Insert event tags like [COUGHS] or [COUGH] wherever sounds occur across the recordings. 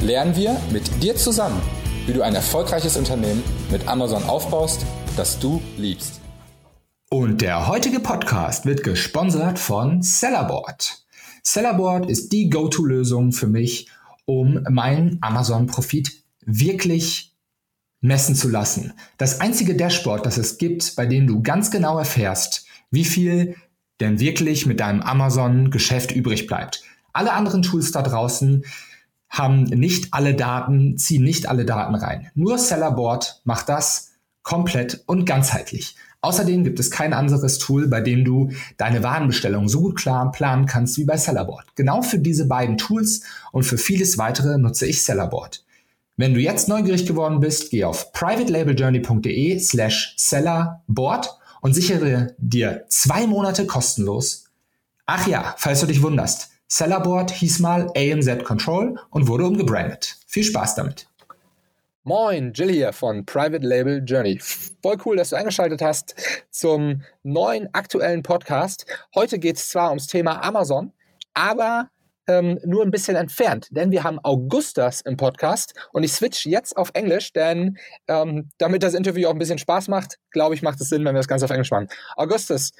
lernen wir mit dir zusammen, wie du ein erfolgreiches Unternehmen mit Amazon aufbaust, das du liebst. Und der heutige Podcast wird gesponsert von Sellerboard. Sellerboard ist die Go-To-Lösung für mich, um meinen Amazon-Profit wirklich messen zu lassen. Das einzige Dashboard, das es gibt, bei dem du ganz genau erfährst, wie viel denn wirklich mit deinem Amazon-Geschäft übrig bleibt. Alle anderen Tools da draußen haben nicht alle Daten, ziehen nicht alle Daten rein. Nur Sellerboard macht das komplett und ganzheitlich. Außerdem gibt es kein anderes Tool, bei dem du deine Warenbestellung so gut klar planen kannst wie bei Sellerboard. Genau für diese beiden Tools und für vieles weitere nutze ich Sellerboard. Wenn du jetzt neugierig geworden bist, geh auf privatelabeljourney.de slash sellerboard und sichere dir zwei Monate kostenlos. Ach ja, falls du dich wunderst, Sellerboard hieß mal AMZ Control und wurde umgebrandet. Viel Spaß damit. Moin, Jill hier von Private Label Journey. Voll cool, dass du eingeschaltet hast zum neuen aktuellen Podcast. Heute geht es zwar ums Thema Amazon, aber ähm, nur ein bisschen entfernt, denn wir haben Augustas im Podcast und ich switch jetzt auf Englisch, denn ähm, damit das Interview auch ein bisschen Spaß macht, glaube ich, macht es Sinn, wenn wir das Ganze auf Englisch machen. Augustus,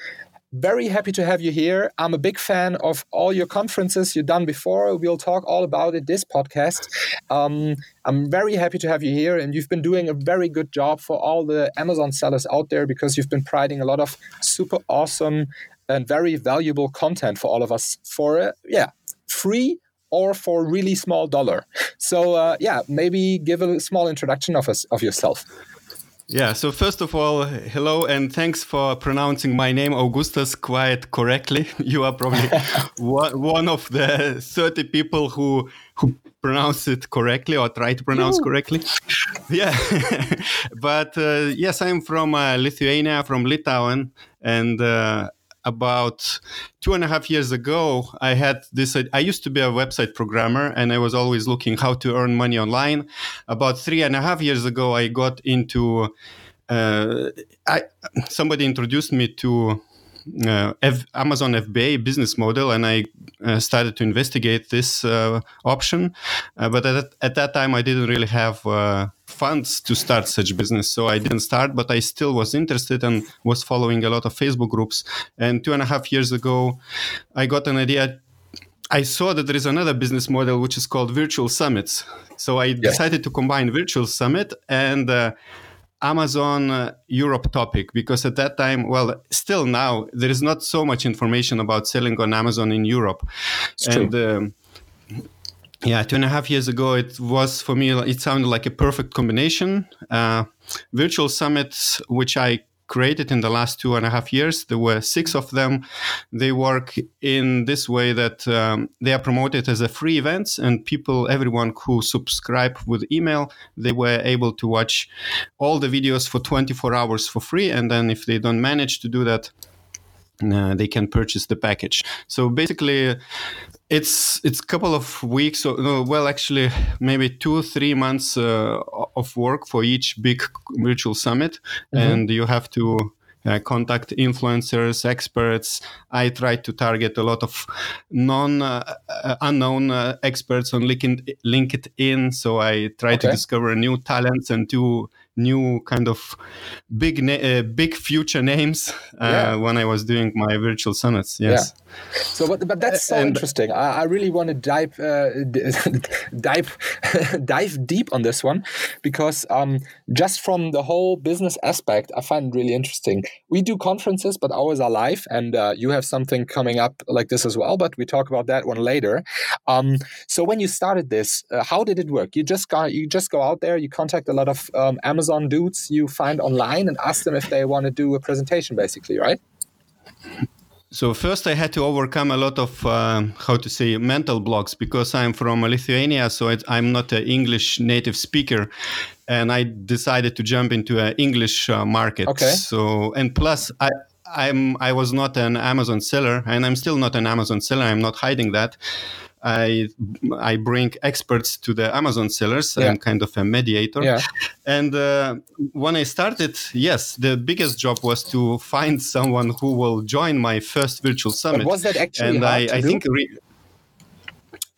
very happy to have you here. I'm a big fan of all your conferences you've done before. We'll talk all about it this podcast. Um, I'm very happy to have you here, and you've been doing a very good job for all the Amazon sellers out there because you've been providing a lot of super awesome and very valuable content for all of us for uh, yeah free or for really small dollar. So uh, yeah, maybe give a small introduction of us of yourself. Yeah, so first of all, hello and thanks for pronouncing my name, Augustus, quite correctly. [LAUGHS] You are probably [LAUGHS] one of the 30 people who who pronounce it correctly or try to pronounce correctly. Yeah, [LAUGHS] but uh, yes, I'm from uh, Lithuania, from Litauen, and uh, about two and a half years ago, I had this. I used to be a website programmer and I was always looking how to earn money online. About three and a half years ago, I got into. Uh, I somebody introduced me to uh, F- Amazon FBA business model, and I uh, started to investigate this uh, option. Uh, but at, at, that time, I didn't really have uh, funds to start such business, so I didn't start. But I still was interested and was following a lot of Facebook groups. And two and a half years ago, I got an idea I saw that there is another business model which is called virtual summits. So I yeah. decided to combine virtual summit and uh, Amazon uh, Europe topic because at that time, well, still now there is not so much information about selling on Amazon in Europe, it's and. Um, yeah, two and a half years ago, it was for me. It sounded like a perfect combination. Uh, virtual summits, which I created in the last two and a half years. There were six of them. They work in this way that um, they are promoted as a free events, and people, everyone who subscribe with email, they were able to watch all the videos for 24 hours for free. And then if they don't manage to do that, uh, they can purchase the package. So basically, it's it's a couple of weeks or no, well actually maybe two three months uh, of work for each big virtual summit mm-hmm. and you have to uh, contact influencers experts i try to target a lot of non uh, uh unknown uh, experts on linkedin linkedin so i try okay. to discover new talents and to new kind of big na- uh, big future names uh, yeah. when I was doing my virtual summits. Yes. Yeah. So, but, but that's so and, interesting. I, I, really want to dive uh, [LAUGHS] dive [LAUGHS] dive deep on this one because um, just from the whole business aspect, I find it really interesting. We do conferences, but ours are live, and uh, you have something coming up like this as well. But we talk about that one later. Um, so, when you started this, uh, how did it work? You just got you just go out there, you contact a lot of um, Amazon Amazon dudes you find online and ask them if they want to do a presentation, basically, right? so first I had to overcome a lot of um, how to say mental blocks because I'm from Lithuania, so it, I'm not an English native speaker, and I decided to jump into an English uh, market. Okay. So and plus I. I'm I was not an Amazon seller and I'm still not an Amazon seller. I'm not hiding that. I I bring experts to the Amazon sellers. Yeah. I'm kind of a mediator. Yeah. And uh, when I started, yes, the biggest job was to find someone who will join my first virtual summit. But was that actually and hard I, to I do? think. Re-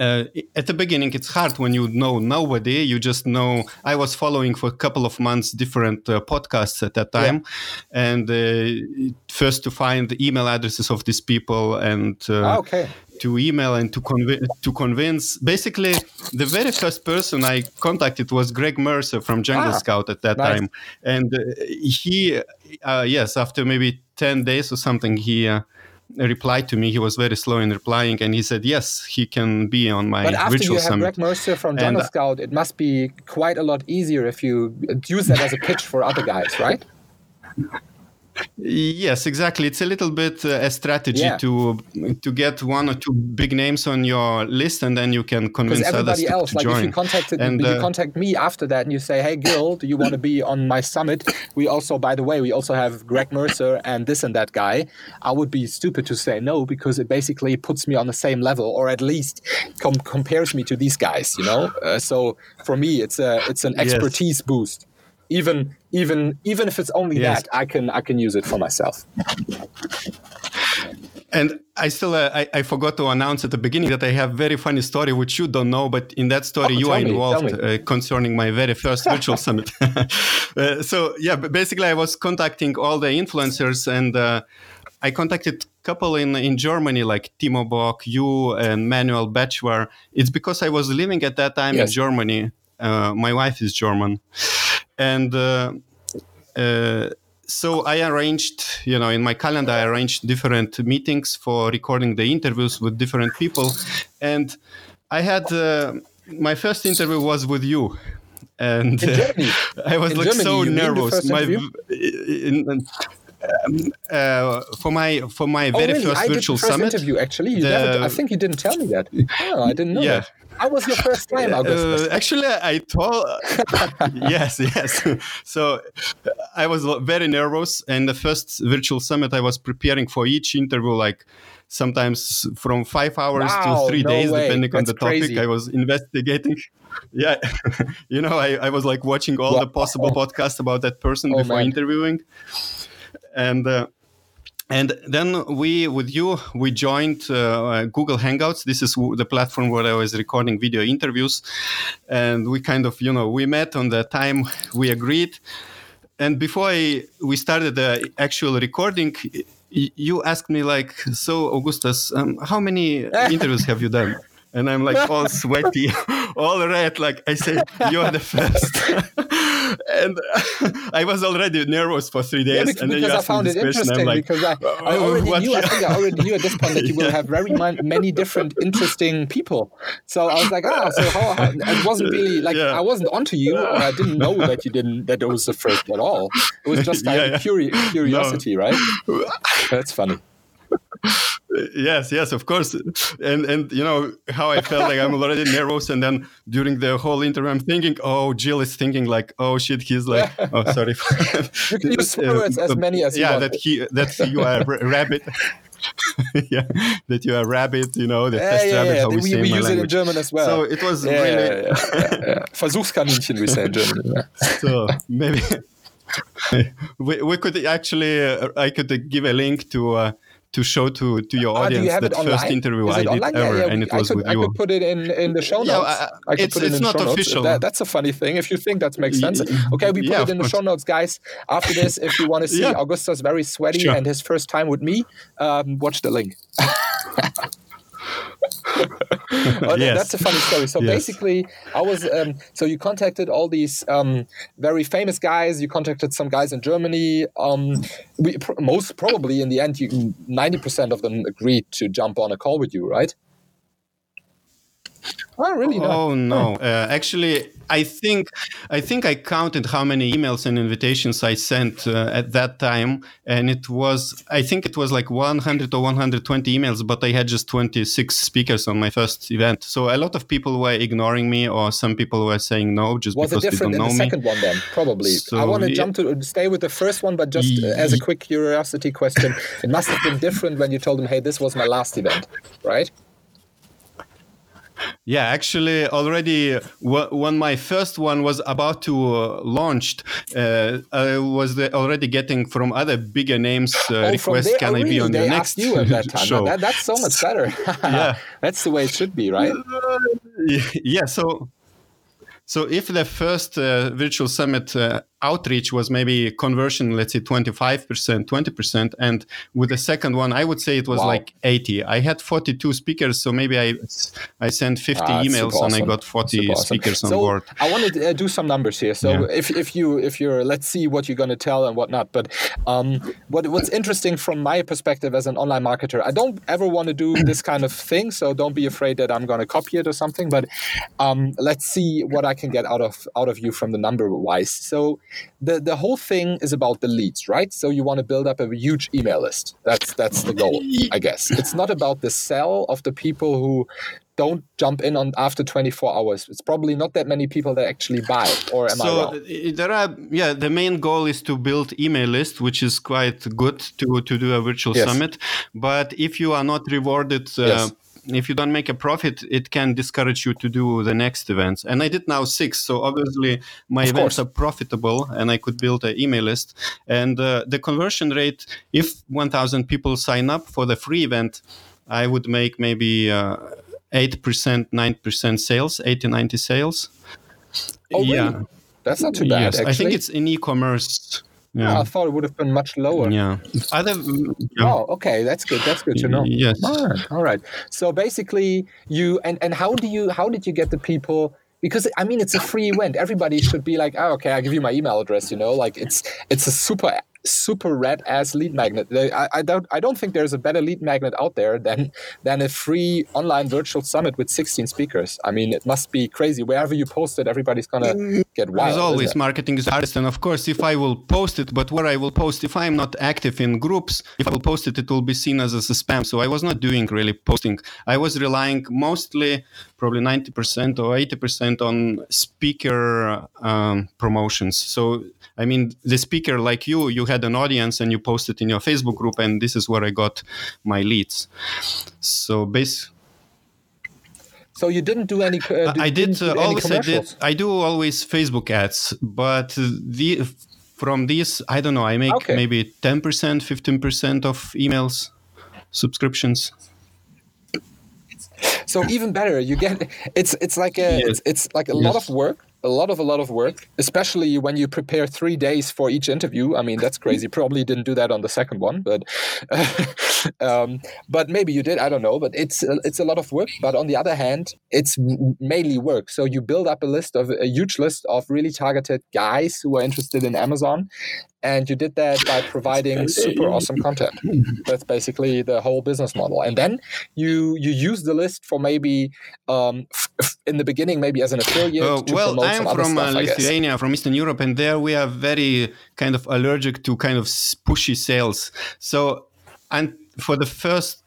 uh, at the beginning it's hard when you know nobody. You just know i was following for a couple of months different uh, podcasts at that time. Yeah. and uh, first to find the email addresses of these people and oh, okay. to email and to convince to convince. Basically the very first person i contacted was greg mercer from jungle ah, scout at that nice. time. And uh, he uh, yes after maybe 10 days or something he uh, replied to me. He was very slow in replying, and he said, "Yes, he can be on my but after virtual you have summit." Greg Mercer from Jungle uh, Scout, it must be quite a lot easier if you use that as a pitch for other guys, right? Yes, exactly. It's a little bit uh, a strategy Yeah. to to get one or two big names on your list, and then you can convince others everybody to, else, to like if you contacted And, you uh, contact me after that and you say, "Hey, Jill, do you want to be on my summit?" We also, by the way, we also have Greg Mercer and this and that guy. I would be stupid to say no because it basically puts me on the same level, or at least com- compares me to these guys. You know, uh, so for me, it's a it's an Yes. expertise boost. Even even even if it's only Yes. that, I can I can use it for myself. And I still, uh, I, I forgot to announce at the beginning that I have very funny story which you don't know, but in that story Oh, you are me, involved uh, concerning my very first virtual [LAUGHS] summit. [LAUGHS] uh, so yeah, but basically I was contacting all the influencers and uh, I contacted couple in in Germany like Timo Bock, you and Manuel Bachelor. It's because I was living at that time Yes. in Germany. Uh, my wife is German, and. Uh, uh, so I arranged, you know, in my calendar, I arranged different meetings for recording the interviews with different people, and I had uh, my first interview was with you, and Germany? [LAUGHS] I was In like Germany, so you mean the nervous. my in, um, uh, for my for my Oh, very really? first I did virtual the first summit. interview. Actually, the- I think you didn't tell me that. Oh, I didn't know Yeah. that. How was your first [LAUGHS] time, Augustus? Uh, actually, I told [LAUGHS] yes, yes. So I was very nervous, and the first virtual summit I was preparing for each interview, like sometimes from five hours Wow, to three no days, way. depending on the topic. crazy. I was investigating. [LAUGHS] Yeah, you know, I, I was like watching all the possible podcasts about that person Oh, before man. interviewing, and. Uh, and then we, with you, we joined uh, Google Hangouts. This is the platform where I was recording video interviews, and we kind of, you know, we met on the time we agreed. And before I, we started the actual recording, you asked me like, "So, Augustus, um, how many [LAUGHS] interviews have you done?" And I'm like all sweaty, [LAUGHS] all red. Like I said you are the first. [LAUGHS] and I was already nervous for three days. Yeah, because, and then you because I asked me found it question. interesting like, because I, I "Oh, already knew. I think I already knew at this point that you [LAUGHS] will Yeah. have very man, many different interesting people. So I was like, ah, so how, how it wasn't [LAUGHS] really like Yeah. I wasn't onto you, or I didn't know that you didn't that it was the first at all. It was just of yeah. curi- curiosity, right? That's funny. [LAUGHS] yes yes of course and and you know how i felt like i'm already nervous and then during the whole interview i'm thinking oh jill is thinking like oh shit he's like [LAUGHS] oh sorry You can use words as many as you yeah want. that he that you are a rabbit [LAUGHS] yeah that you are a rabbit you know the Yeah, test yeah, rabbit yeah. we, We, we use it in. German as well. so it was yeah, really yeah. Versuchskaninchen, we say in German. So maybe we, we could actually uh, i could uh, give a link to uh, to show to to your Ah, audience you that first interview i did online? Ever yeah, and it I was could, with I you could put it in, in the show Yeah, notes. I- I, could it's- put it it's in not show notes. official. That, that's a funny thing. If you think that makes sense. Okay, we put yeah, it in the show notes, guys. After this, if you want to see Yeah. Augustus very sweaty Sure. and his first time with me, um, watch the link. [LAUGHS] [LAUGHS] Oh, Yes. That's a funny story. So [LAUGHS] Yes. basically, I was um, so you contacted all these um, very famous guys. You contacted some guys in Germany. Um, we pr- most probably in the end, you ninety percent of them agreed to jump on a call with you, right? Oh, really? Not? Oh no! Uh, actually, I think I think I counted how many emails and invitations I sent uh, at that time, and it was I think it was like 100 or 120 emails, but I had just 26 speakers on my first event. So a lot of people were ignoring me, or some people were saying no just was because it different they don't in know the me. second one then? Probably. So, I want to yeah. jump to stay with the first one, but just uh, as a quick curiosity question, it must have been different when you told them, "Hey, this was my last event," right? Yeah, actually, already w- when my first one was about to uh, launched, uh, I was already getting from other bigger names uh, Oh, requests. Can oh, I be on they the next you at that [LAUGHS] time. show? That, that's so much [LAUGHS] better. Yeah. [LAUGHS] that's the way it should be, right? yeah so so if the first uh, virtual summit uh, outreach was maybe conversion let's say 25% 20% and with the second one i would say it was Wow. like 80 i had 42 speakers so maybe i i sent 50 Ah, emails super and i got 40 awesome. speakers on so board I want to uh, do some numbers here. So Yeah. if, if you if you're let's see what you're going to tell and whatnot. But um, what what's interesting from my perspective as an online marketer, I don't ever want to do [COUGHS] this kind of thing. So don't be afraid that I'm going to copy it or something. But um, let's see what I can get out of out of you from the number wise. So the the whole thing is about the leads, right? So you want to build up a huge email list. That's that's the goal, I [LAUGHS] guess. It's not about the sell of the people who don't jump in on after 24 hours. It's probably not that many people that actually buy, or am I so wrong? uh, there are yeah the main goal is to build email list which is quite good to to do a virtual Yes. summit but if you are not rewarded uh, Yes. If you don't make a profit it can discourage you to do the next events and i did now six so obviously my Of events course. are profitable and i could build an email list and uh, the conversion rate if 1000 people sign up for the free event i would make maybe uh, 8% 9% sales 80 90 sales Oh, really? yeah That's not too bad. yes, actually. I think it's in e-commerce. Yeah, I thought it would have been much lower. yeah. Other, yeah. Oh, okay, that's good. That's good to know. Yes. All right. All right. So basically, you and and how do you how did you get the people? Because I mean, it's a free event. Everybody should be like, oh, okay, I give you my email address. You know, like it's it's a super super red ass lead magnet. I, I don't I don't think there's a better lead magnet out there than than a free online virtual summit with 16 speakers. I mean, it must be crazy. Wherever you post it, everybody's gonna get wild. As always, marketing is hardest, and of course, if I will post it, but where I will post, if I'm not active in groups, if I will post it, it will be seen as a spam. So I was not doing really posting. I was relying mostly, probably 90% or 80% on speaker um, promotions. So I mean, the speaker like you, you had an audience and you posted in your Facebook group, and this is where I got my leads. So basically. So you didn't do any. Uh, I did uh, always. I did. I do always Facebook ads, but the from these, I don't know. I make Okay. maybe ten percent, fifteen percent of emails subscriptions. So even better, you get it's it's like a Yes. it's, it's like a lot of work, a lot of a lot of work, especially when you prepare three days for each interview. I mean, that's crazy. [LAUGHS] Probably didn't do that on the second one, but [LAUGHS] um, but maybe you did. I don't know. But it's it's a lot of work. But on the other hand, it's mainly work. So you build up a list of a huge list of really targeted guys who are interested in Amazon, and you did that by providing super awesome content. That's basically the whole business model. And then you you use the list for maybe um, f- f- in the beginning maybe as an affiliate Uh, to well, promote I'm some other from uh, stuff. I guess. Lithuania, from Eastern Europe, and there we are very kind of allergic to kind of pushy sales. So, and for the first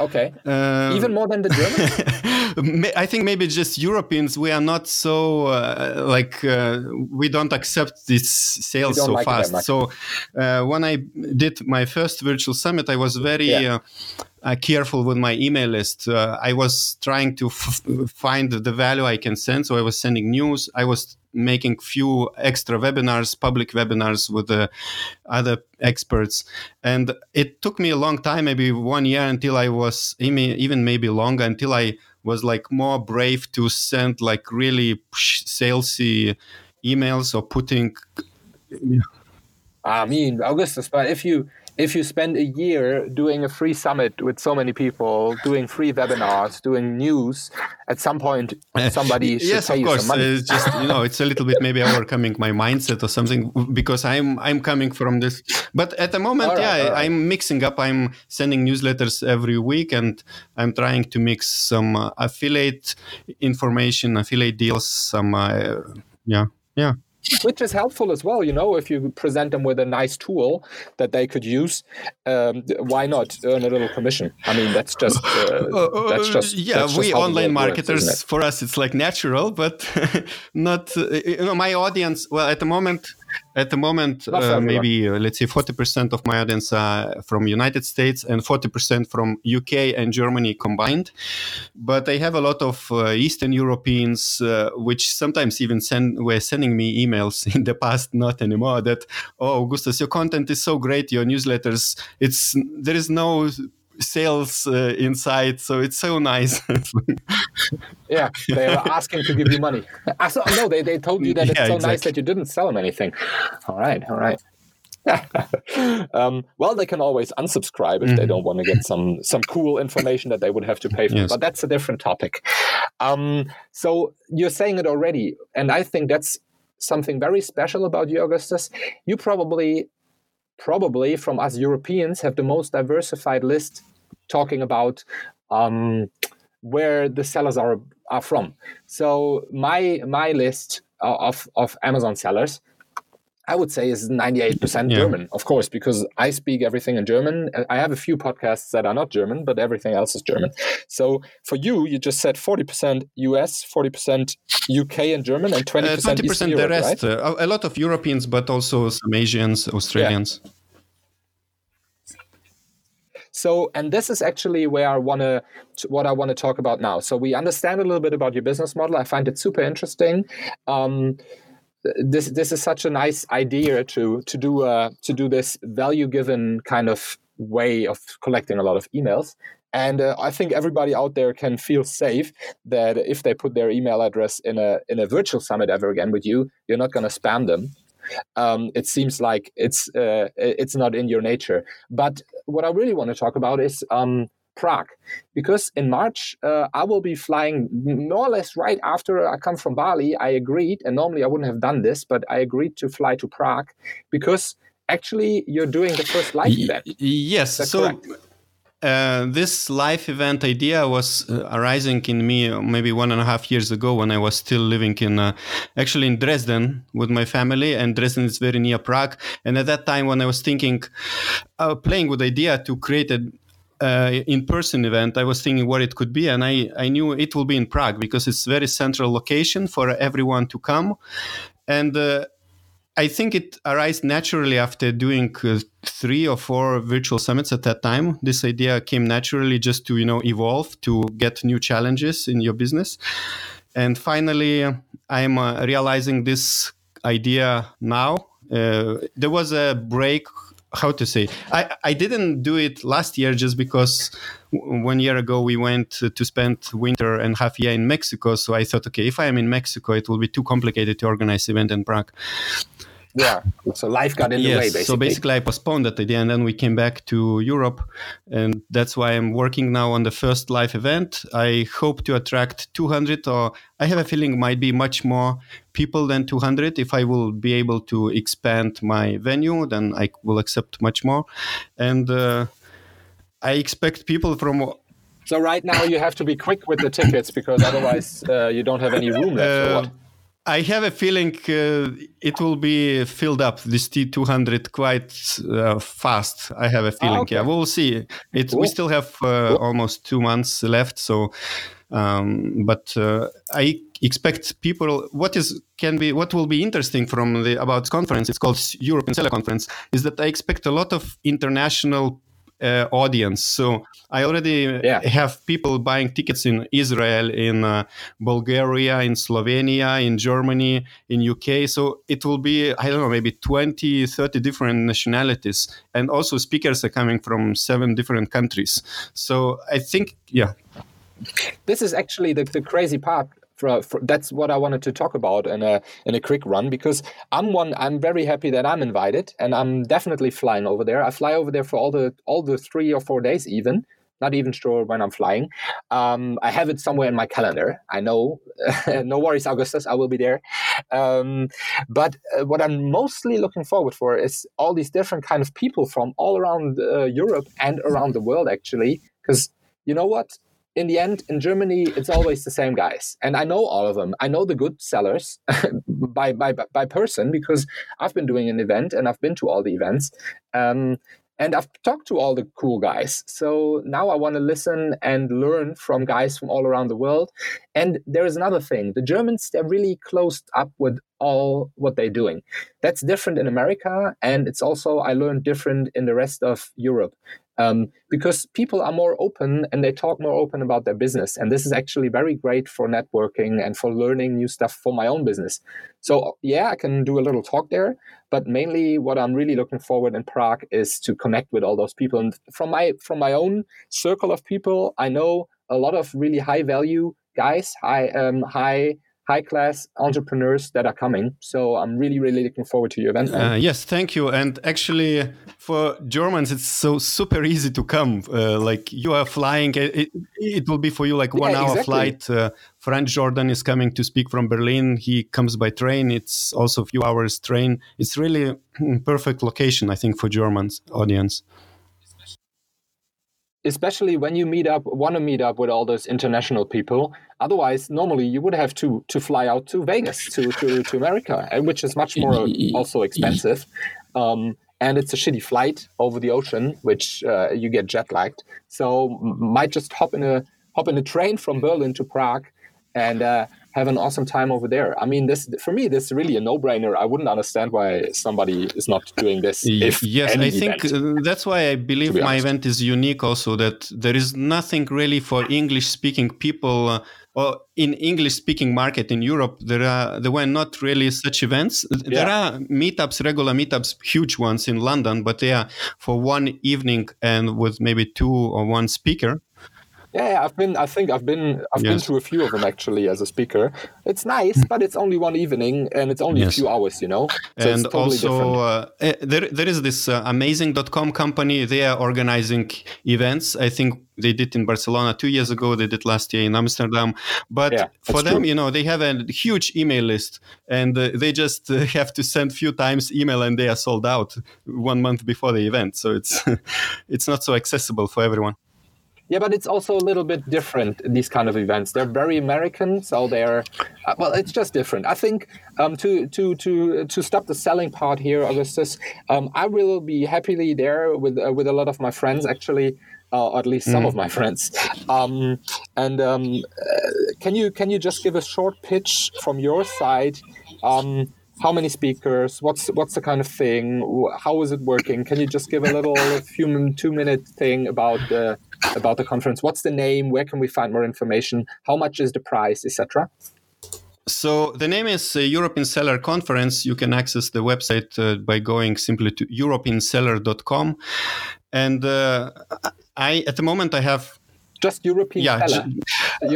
Okay. uh, Even more than the Germans. [LAUGHS] I think maybe just Europeans, we are not so uh, like uh, we don't accept this sales so like fast. So uh, when I did my first virtual summit, I was very Yeah. uh, uh, careful with my email list. Uh, I was trying to f- find the value I can send, so I was sending news. I was making few extra webinars, public webinars with the other experts, and it took me a long time, maybe one year, until I was even even maybe longer, until I was like more brave to send like really salesy emails or putting I mean, Augustus, but if you if you spend a year doing a free summit with so many people, doing free webinars, doing news, at some point [LAUGHS] somebody uh, should yes, of course. You some money. It's just you know, it's a little bit maybe overcoming my mindset or something because I'm I'm coming from this. But at the moment, right, yeah, right. I'm mixing up. I'm sending newsletters every week, and I'm trying to mix some uh, affiliate information, affiliate deals, some uh, yeah, yeah which is helpful as well. You know, if you present them with a nice tool that they could use, um, why not earn a little commission? I mean, that's just uh, [LAUGHS] uh, that's just yeah. That's we online marketers works, for us, it's like natural, but [LAUGHS] not uh, you know my audience. Well, at the moment at the moment, uh, maybe uh, let's say 40% of my audience are from United States and 40% from UK and Germany combined. But I have a lot of uh, Eastern Europeans, uh, which sometimes even send were sending me emails [LAUGHS] in the past, not anymore. That oh, Augustus, your content is so great, your newsletters. It's there is no sales uh, inside so it's so nice [LAUGHS] yeah they were asking to give you money I saw, no they, they told you that it's yeah, so exactly. nice that you didn't sell them anything all right all right [LAUGHS] um, well, they can always unsubscribe if mm-hmm. they don't want to get some some cool information that they would have to pay for. Yes. But that's a different topic. Um, so you're saying it already, and I think that's something very special about you, Augustus. You probably probably from us Europeans have the most diversified list talking about um, where the sellers are are from. So my my list of of Amazon sellers I would say is 98% yeah. German, of course, because I speak everything in German. I have a few podcasts that are not German, but everything else is German. So for you, you just said 40% US, 40% UK and German, and 20%, uh, 20% the Europe, rest. Right? Uh, a lot of Europeans, but also some Asians, Australians. Yeah. So, and this is actually where I want to, what I want to talk about now. So we understand a little bit about your business model. I find it super interesting. Um, this this is such a nice idea to to do uh, to do this value given kind of way of collecting a lot of emails. And uh, I think everybody out there can feel safe that if they put their email address in a in a virtual summit ever again with you, you're not going to spam them. Um, it seems like it's uh, it's not in your nature. But what I really want to talk about is um, Prague because in March uh, I will be flying more or less right after I come from Bali. I agreed, and normally I wouldn't have done this, but I agreed to fly to Prague because actually you're doing the first live event. yes, so. Uh, this live event idea was uh, arising in me uh, maybe one and a half years ago when I was still living in uh, actually in Dresden with my family, and Dresden is very near Prague. And at that time, when I was thinking, uh, playing with the idea to create a uh, in-person event, I was thinking what it could be, and I, I knew it will be in Prague because it's very central location for everyone to come, and uh, I think it arose naturally after doing uh, three or four virtual summits at that time. This idea came naturally just to you know evolve to get new challenges in your business, and finally I'm uh, realizing this idea now. Uh, there was a break how to say I, I didn't do it last year just because one year ago we went to spend winter and half year in mexico. So i thought okay if i am in mexico it will be too complicated to organize event in prague yeah. So life got in yes, the way basically so basically. i postponed that idea and then we came back to europe and that's why i'm working now on the first live event. I hope to attract 200 or i have a feeling might be much more people than 200 if i will be able to expand my venue then i will accept much more. And uh, i expect people from so right now you have to be quick with the tickets because otherwise uh, you don't have any room left. Uh, I have a feeling uh, it will be filled up this T200 quite uh, fast. I have a ah, feeling. okay. Yeah, we'll see. It cool. we still have uh, cool. almost two months left. So, um, but uh, I expect people. What is can be what will be interesting from the about conference? It's called European Seller Conference. Is that I expect a lot of international uh, audience. So I already yeah. have people buying tickets in Israel, in uh, Bulgaria, in Slovenia, in Germany, in UK. So it will be, I don't know, maybe 20, 30 different nationalities. And also speakers are coming from seven different countries. So I think, yeah. This is actually the, the crazy part For, for, that's what I wanted to talk about in a in a quick run because I'm one. I'm very happy that I'm invited, and I'm definitely flying over there. I fly over there for all the all the three or four days even. Not even sure when I'm flying. Um, I have it somewhere in my calendar. I know. [LAUGHS] no worries, Augustus. I will be there. Um, but uh, what I'm mostly looking forward for is all these different kind of people from all around uh, Europe and around the world, actually. Because you know what? In the end, in Germany, it's always the same guys, and I know all of them. I know the good sellers [LAUGHS] by by by person because I've been doing an event and I've been to all the events. Um, and I've talked to all the cool guys. So now I want to listen and learn from guys from all around the world. And there is another thing the Germans, they're really closed up with all what they're doing. That's different in America. And it's also, I learned, different in the rest of Europe um, because people are more open and they talk more open about their business. And this is actually very great for networking and for learning new stuff for my own business. So, yeah, I can do a little talk there, but mainly what I'm really looking forward in Prague is to connect with all those people. And from my from my own circle of people, I know a lot of really high value guys, high um, high high class entrepreneurs that are coming. So I'm really, really looking forward to your event. Uh, yes, thank you. And actually, for Germans, it's so super easy to come. Uh, like you are flying, it, it, will be for you like one yeah, hour exactly. flight. Uh, Franz Jordan is coming to speak from Berlin. He comes by train. It's also a few hours train. It's really perfect location, I think, for Germans audience especially when you meet up want to meet up with all those international people. Otherwise normally you would have to to fly out to vegas to to, to america which is much more [LAUGHS] also expensive. Um, and it's a shitty flight over the ocean which uh, you get jet lagged. So might just hop in a hop in a train from berlin to prague and uh, have an awesome time over there. I mean, this for me, this is really a no-brainer. I wouldn't understand why somebody is not doing this. yes, I think event, uh, that's why I believe my event is unique. Also, that there is nothing really for English-speaking people. Uh, or in English-speaking market in Europe, there are there were not really such events. Yeah. There are meetups, regular meetups, huge ones in London, but they are for one evening and with maybe two or one speaker. Yeah, I've been. I think I've been. I've yes. been to a few of them actually as a speaker. It's nice, but it's only one evening and it's only yes. a few hours. You know. So and totally also, uh, eh, there there is this uh, amazing.com company. They are organizing events. I think they did in Barcelona two years ago. They did last year in Amsterdam. But yeah, for them, true. you know, they have a huge email list, and uh, they just uh, have to send few times email, and they are sold out one month before the event. So it's [LAUGHS] it's not so accessible for everyone. Yeah, but it's also a little bit different. These kind of events, they're very American, so they're uh, well, it's just different. I think um, to to to to stop the selling part here, Augustus, um, I will be happily there with uh, with a lot of my friends actually. Uh, or at least some mm. of my friends. Um, and um, uh, can you can you just give a short pitch from your side? Um, how many speakers? What's what's the kind of thing? How is it working? Can you just give a little [LAUGHS] few two minute thing about the about the conference? What's the name? Where can we find more information? How much is the price, etc. So the name is uh, European Seller Conference. You can access the website uh, by going simply to europeanseller.com. And uh, I, at the moment, I have just European yeah, seller.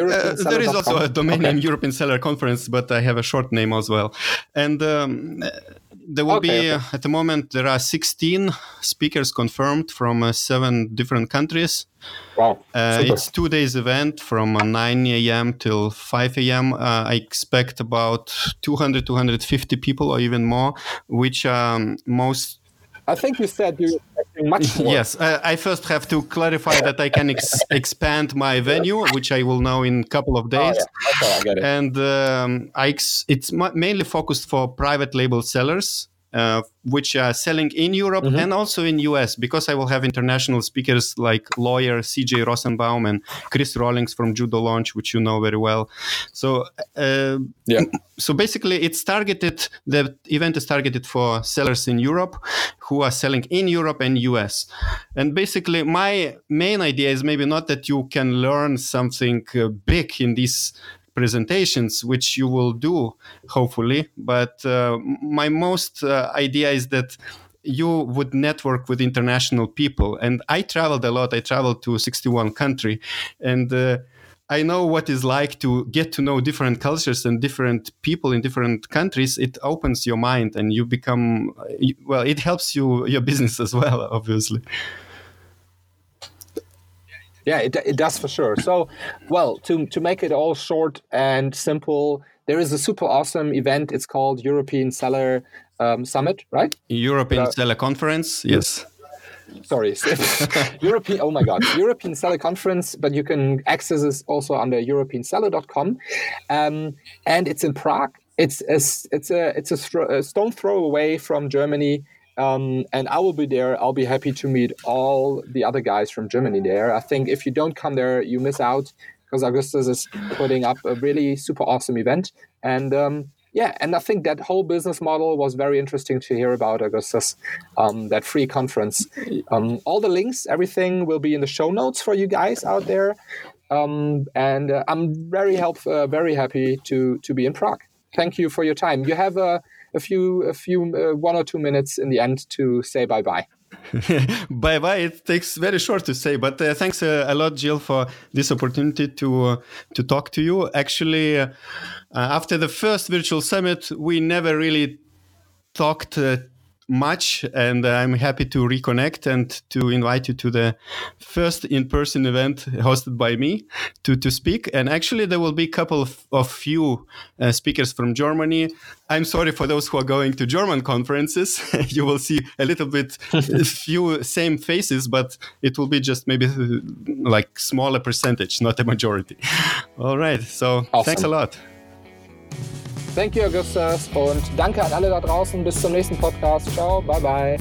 European uh, there is also a domain name European Seller Conference, but I have a short name as well. And um, there will okay, be okay. Uh, at the moment there are 16 speakers confirmed from uh, seven different countries. Wow! Uh, it's two days event from uh, 9 a.m. till 5 a.m. Uh, I expect about 200 250 people or even more, which um, most I think you said you're expecting much [LAUGHS] more. Yes, uh, I first have to clarify that I can ex- [LAUGHS] expand my venue, which I will know in a couple of days. Oh, yeah. Okay, I. And um, I ex- it's mainly focused for private label sellers uh, which are selling in Europe mm-hmm. and also in US because I will have international speakers like lawyer CJ Rosenbaum and Chris Rawlings from Judo Launch, which you know very well. So uh, yeah, so basically it's targeted. The event is targeted for sellers in Europe who are selling in Europe and US. And basically, my main idea is maybe not that you can learn something uh, big in this presentations, which you will do hopefully. But uh, my most uh, idea is that you would network with international people. And I traveled a lot. I traveled to 61 country, and uh, I know what it's like to get to know different cultures and different people in different countries. It opens your mind and you become, well, it helps you, your business as well, [LAUGHS] obviously. Yeah, it, it does for sure. So, well, to, to make it all short and simple, there is a super awesome event. It's called European Seller um, Summit, right? European uh, Seller Conference, yes sorry, [LAUGHS] [LAUGHS] European. Oh my God, European Seller Conference. But you can access this also under EuropeanSeller.com, um, and it's in Prague. It's a, it's a it's a, a stone throw away from Germany. Um, and I will be there. I'll be happy to meet all the other guys from Germany there. I think if you don't come there, you miss out because Augustus is putting up a really super awesome event. And um, yeah, and I think that whole business model was very interesting to hear about Augustus, um, that free conference. Um, all the links, everything will be in the show notes for you guys out there. Um, and uh, I'm very help, uh, very happy to to be in Prague. Thank you for your time. You have a, a few, a few, uh, one or two minutes in the end to say bye bye. bye bye. It takes very short to say, but uh, thanks uh, a lot, Jill, for this opportunity to uh, to talk to you. Actually, uh, after the first virtual summit, we never really talked uh, much and i'm happy to reconnect and to invite you to the first in-person event hosted by me to, to speak. And actually there will be a couple of, of few uh, speakers from germany. I'm sorry for those who are going to german conferences. [LAUGHS] You will see a little bit [LAUGHS] few same faces but it will be just maybe uh, like smaller percentage not a majority. All right so awesome. thanks a lot Thank you, Augustus. Und danke an alle da draußen. Bis zum nächsten Podcast. Ciao. Bye, bye.